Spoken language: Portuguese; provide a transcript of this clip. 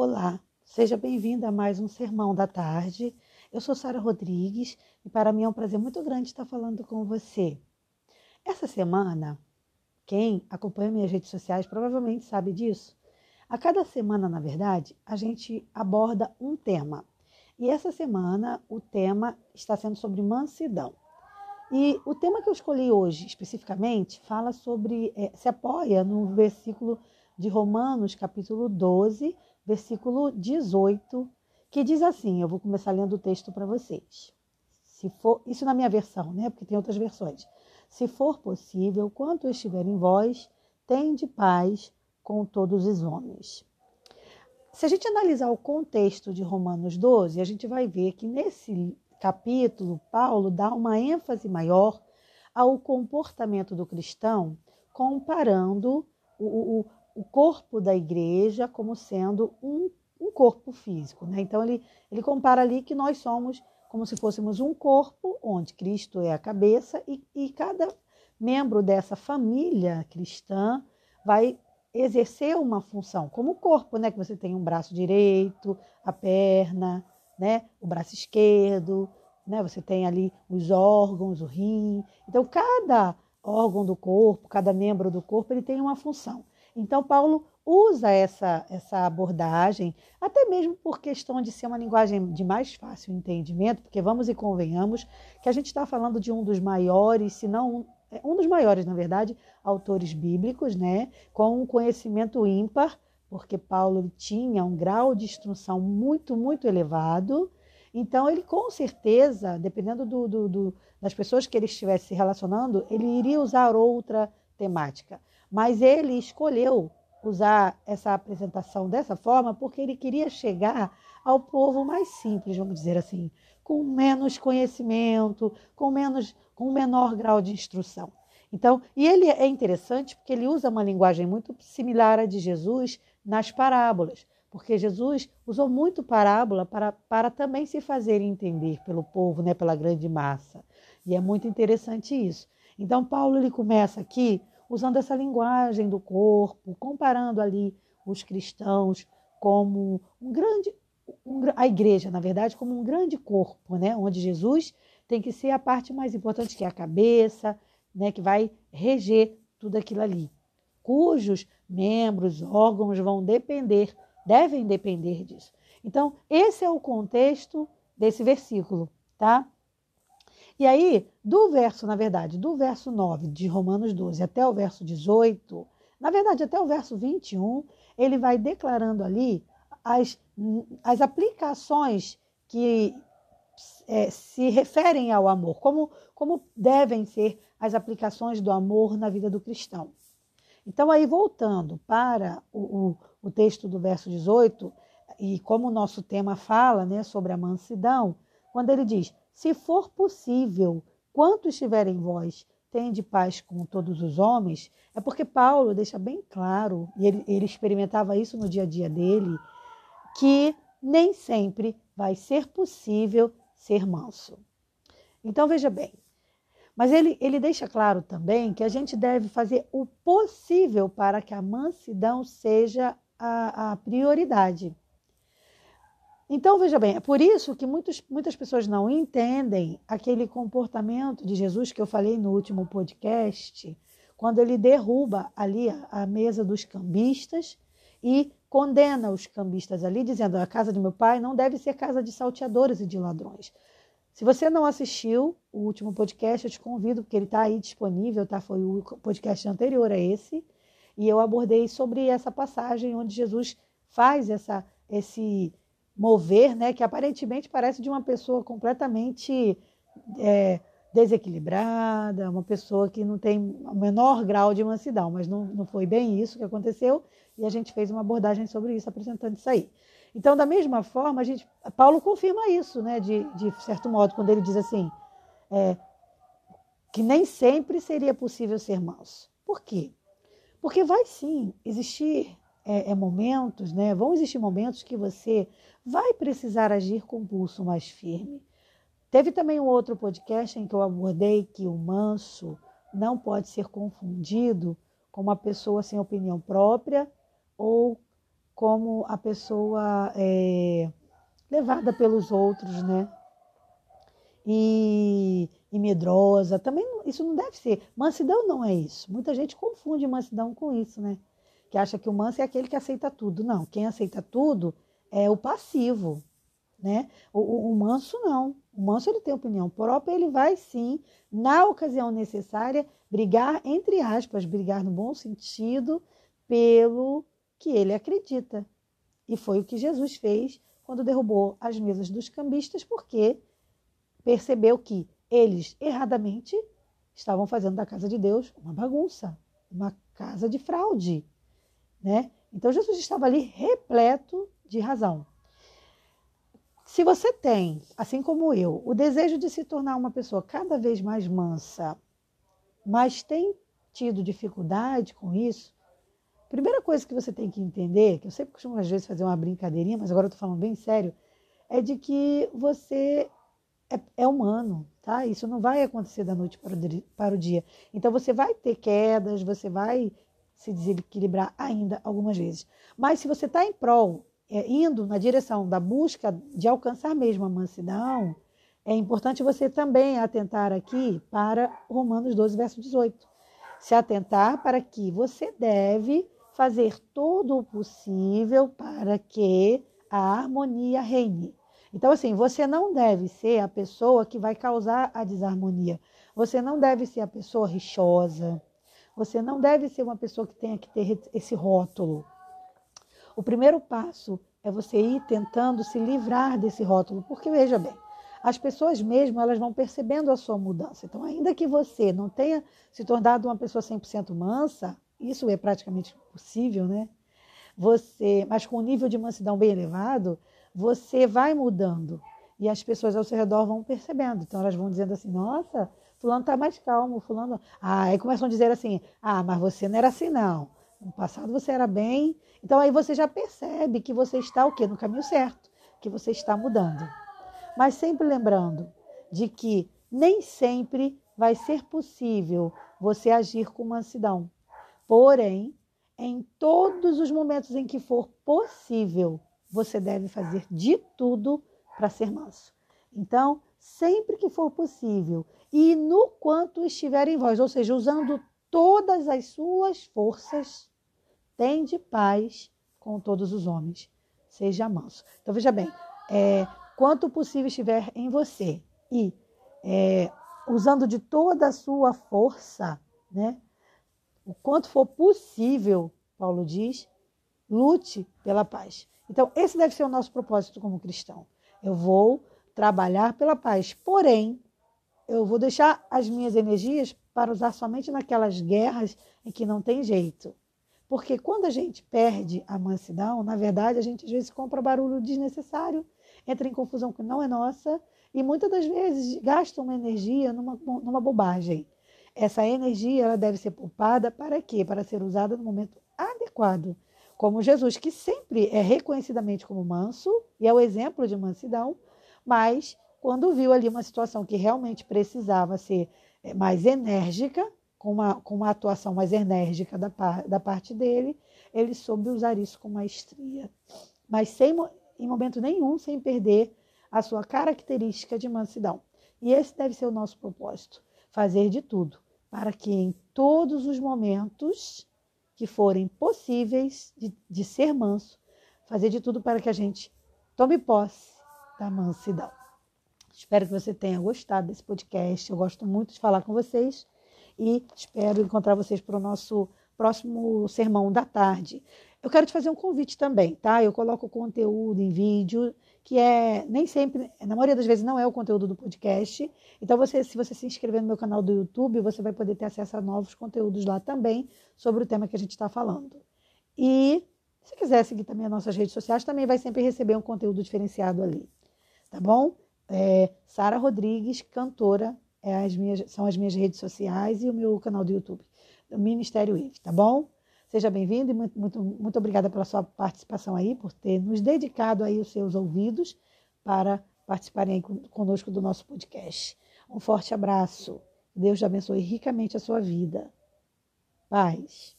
Olá, seja bem-vinda a mais um Sermão da Tarde. Eu sou Sara Rodrigues e para mim é um prazer muito grande estar falando com você. Essa semana, quem acompanha minhas redes sociais provavelmente sabe disso. A cada semana, na verdade, a gente aborda um tema. E essa semana o tema está sendo sobre mansidão. E o tema que eu escolhi hoje, especificamente, fala sobre, é, se apoia no versículo de Romanos, capítulo 12, versículo 18, que diz assim: eu vou começar lendo o texto para vocês. Se for, isso na minha versão, né? Porque tem outras versões. Se for possível, quanto estiver em vós, tende paz com todos os homens. Se a gente analisar o contexto de Romanos 12, a gente vai ver que nesse capítulo, Paulo dá uma ênfase maior ao comportamento do cristão, comparando o, o, o corpo da igreja como sendo um, um corpo físico. Né? Então, ele, ele compara ali que nós somos como se fôssemos um corpo, onde Cristo é a cabeça, e, e cada membro dessa família cristã vai exercer uma função, como o corpo, né? Que você tem um braço direito, a perna, né? O braço esquerdo, né? Você tem ali os órgãos, o rim. Então, cada órgão do corpo, cada membro do corpo, ele tem uma função. Então, Paulo usa essa, essa abordagem, até mesmo por questão de ser uma linguagem de mais fácil entendimento, porque vamos e convenhamos que a gente está falando de um dos maiores, se não um, é, um dos maiores, na verdade, autores bíblicos, né, com um conhecimento ímpar, porque Paulo tinha um grau de instrução muito, muito elevado. Então, ele com certeza, dependendo do, do, do, das pessoas que ele estivesse se relacionando, ele iria usar outra temática. Mas ele escolheu usar essa apresentação dessa forma porque ele queria chegar ao povo mais simples, vamos dizer assim, com menos conhecimento, com menos com menor grau de instrução. Então, e ele é interessante porque ele usa uma linguagem muito similar à de Jesus nas parábolas, porque Jesus usou muito parábola para, para também se fazer entender pelo povo, né, pela grande massa. E é muito interessante isso. Então, Paulo ele começa aqui usando essa linguagem do corpo, comparando ali os cristãos como um grande, um, a igreja, na verdade, como um grande corpo, né? onde Jesus tem que ser a parte mais importante, que é a cabeça, né? que vai reger tudo aquilo ali, cujos membros, órgãos vão depender, devem depender disso. Então, esse é o contexto desse versículo, tá? E aí, do verso, na verdade, do verso 9 de Romanos 12 até o verso 18, na verdade, até o verso 21, ele vai declarando ali as, as aplicações que é, se referem ao amor, como, como devem ser as aplicações do amor na vida do cristão. Então, aí voltando para o, o, o texto do verso 18, e como o nosso tema fala né, sobre a mansidão, quando ele diz: se for possível, quanto estiver em vós, tende paz com todos os homens, é porque Paulo deixa bem claro, e ele, ele experimentava isso no dia a dia dele, que nem sempre vai ser possível ser manso. Então veja bem, mas ele, ele deixa claro também que a gente deve fazer o possível para que a mansidão seja a, a prioridade. Então, veja bem, é por isso que muitos, muitas pessoas não entendem aquele comportamento de Jesus que eu falei no último podcast, quando ele derruba ali a, mesa dos cambistas e condena os cambistas ali, dizendo: a casa de meu pai não deve ser casa de salteadores e de ladrões. Se você não assistiu o último podcast, eu te convido, porque ele está aí disponível, tá? Foi o podcast anterior a esse, e eu abordei sobre essa passagem onde Jesus faz essa, esse mover, né, que aparentemente parece de uma pessoa completamente é, desequilibrada, uma pessoa que não tem o menor grau de mansidão, mas não, não foi bem isso que aconteceu e a gente fez uma abordagem sobre isso, apresentando isso aí. Então, da mesma forma, a gente, Paulo confirma isso, né, de, de certo modo, quando ele diz assim, é, que nem sempre seria possível ser manso. Por quê? Porque vai sim existir é, é, momentos, né? Vão existir momentos que você vai precisar agir com o pulso mais firme. Teve também um outro podcast em que eu abordei que o manso não pode ser confundido com uma pessoa sem opinião própria ou como a pessoa é levada pelos outros, né? E, e medrosa. Também isso não deve ser. Mansidão não é isso. Muita gente confunde mansidão com isso, né? Que acha que o manso é aquele que aceita tudo. Não, quem aceita tudo é o passivo, né? O, o, o manso não. O manso ele tem opinião própria, ele vai sim, na ocasião necessária, brigar, entre aspas, brigar no bom sentido, pelo que ele acredita. E foi o que Jesus fez quando derrubou as mesas dos cambistas, porque percebeu que eles erradamente estavam fazendo da casa de Deus uma bagunça, uma casa de fraude, né? Então Jesus estava ali repleto de razão. Se você tem, assim como eu, o desejo de se tornar uma pessoa cada vez mais mansa, mas tem tido dificuldade com isso, Primeira coisa que você tem que entender, que eu sempre costumo às vezes fazer uma brincadeirinha, mas agora eu estou falando bem sério, é de que você é, é, humano, tá? Isso não vai acontecer da noite para o, dia. Então você vai ter quedas, você vai se desequilibrar ainda algumas vezes. Mas se você está em prol, é, indo na direção da busca de alcançar mesmo a mansidão, é importante você também atentar aqui para Romanos 12, verso 18. Se atentar para que você deve fazer todo o possível para que a harmonia reine. Então, assim, você não deve ser a pessoa que vai causar a desarmonia. Você não deve ser a pessoa rixosa. Você não deve ser uma pessoa que tenha que ter esse rótulo. O primeiro passo é você ir tentando se livrar desse rótulo, porque veja bem, as pessoas mesmo elas vão percebendo a sua mudança. Então, ainda que você não tenha se tornado uma pessoa 100% mansa, isso é praticamente possível, né? Você, mas com um nível de mansidão bem elevado, você vai mudando e as pessoas ao seu redor vão percebendo. Então elas vão dizendo assim: "Nossa, fulano está mais calmo, fulano". Ah, aí começam a dizer assim: "Ah, mas você não era assim não. No passado você era bem". Então aí você já percebe que você está o quê? No caminho certo, que você está mudando. Mas sempre lembrando de que nem sempre vai ser possível você agir com mansidão. Porém, em todos os momentos em que for possível, você deve fazer de tudo para ser manso. Então, sempre que for possível e no quanto estiver em vós, ou seja, usando todas as suas forças, tende paz com todos os homens. Seja manso. Então, veja bem, é, quanto possível estiver em você e é, usando de toda a sua força, né? o quanto for possível, Paulo diz, lute pela paz. Então, esse deve ser o nosso propósito como cristão. Eu vou trabalhar pela paz, porém, eu vou deixar as minhas energias para usar somente naquelas guerras em que não tem jeito. Porque quando a gente perde a mansidão, na verdade, a gente às vezes compra barulho desnecessário, entra em confusão que não é nossa e muitas das vezes gasta uma energia numa, numa bobagem. Essa energia ela deve ser poupada para quê? Para ser usada no momento adequado. Como Jesus, que sempre é reconhecidamente como manso e é o exemplo de mansidão, mas quando viu ali uma situação que realmente precisava ser eh, mais enérgica, com uma, com uma atuação mais enérgica da, da parte dele, ele soube usar isso com maestria. Mas sem, em momento nenhum sem perder a sua característica de mansidão. E esse deve ser o nosso propósito: fazer de tudo para que em todos os momentos que forem possíveis de, de ser manso, fazer de tudo para que a gente tome posse da mansidão. Espero que você tenha gostado desse podcast. Eu gosto muito de falar com vocês e espero encontrar vocês para o nosso próximo sermão da tarde. Eu quero te fazer um convite também, tá? Eu coloco conteúdo em vídeo que é nem sempre, na maioria das vezes não é o conteúdo do podcast. Então você, se você se inscrever no meu canal do YouTube, você vai poder ter acesso a novos conteúdos lá também sobre o tema que a gente está falando. E se quiser seguir também as nossas redes sociais, também vai sempre receber um conteúdo diferenciado ali, tá bom? É, Sara Rodrigues, cantora, é as minhas, são as minhas redes sociais e o meu canal do YouTube, do Ministério IVE, tá bom? Seja bem-vindo e muito, muito, muito obrigada pela sua participação aí, por ter nos dedicado aí os seus ouvidos para participarem aí conosco do nosso podcast. Um forte abraço. Deus abençoe ricamente a sua vida. Paz.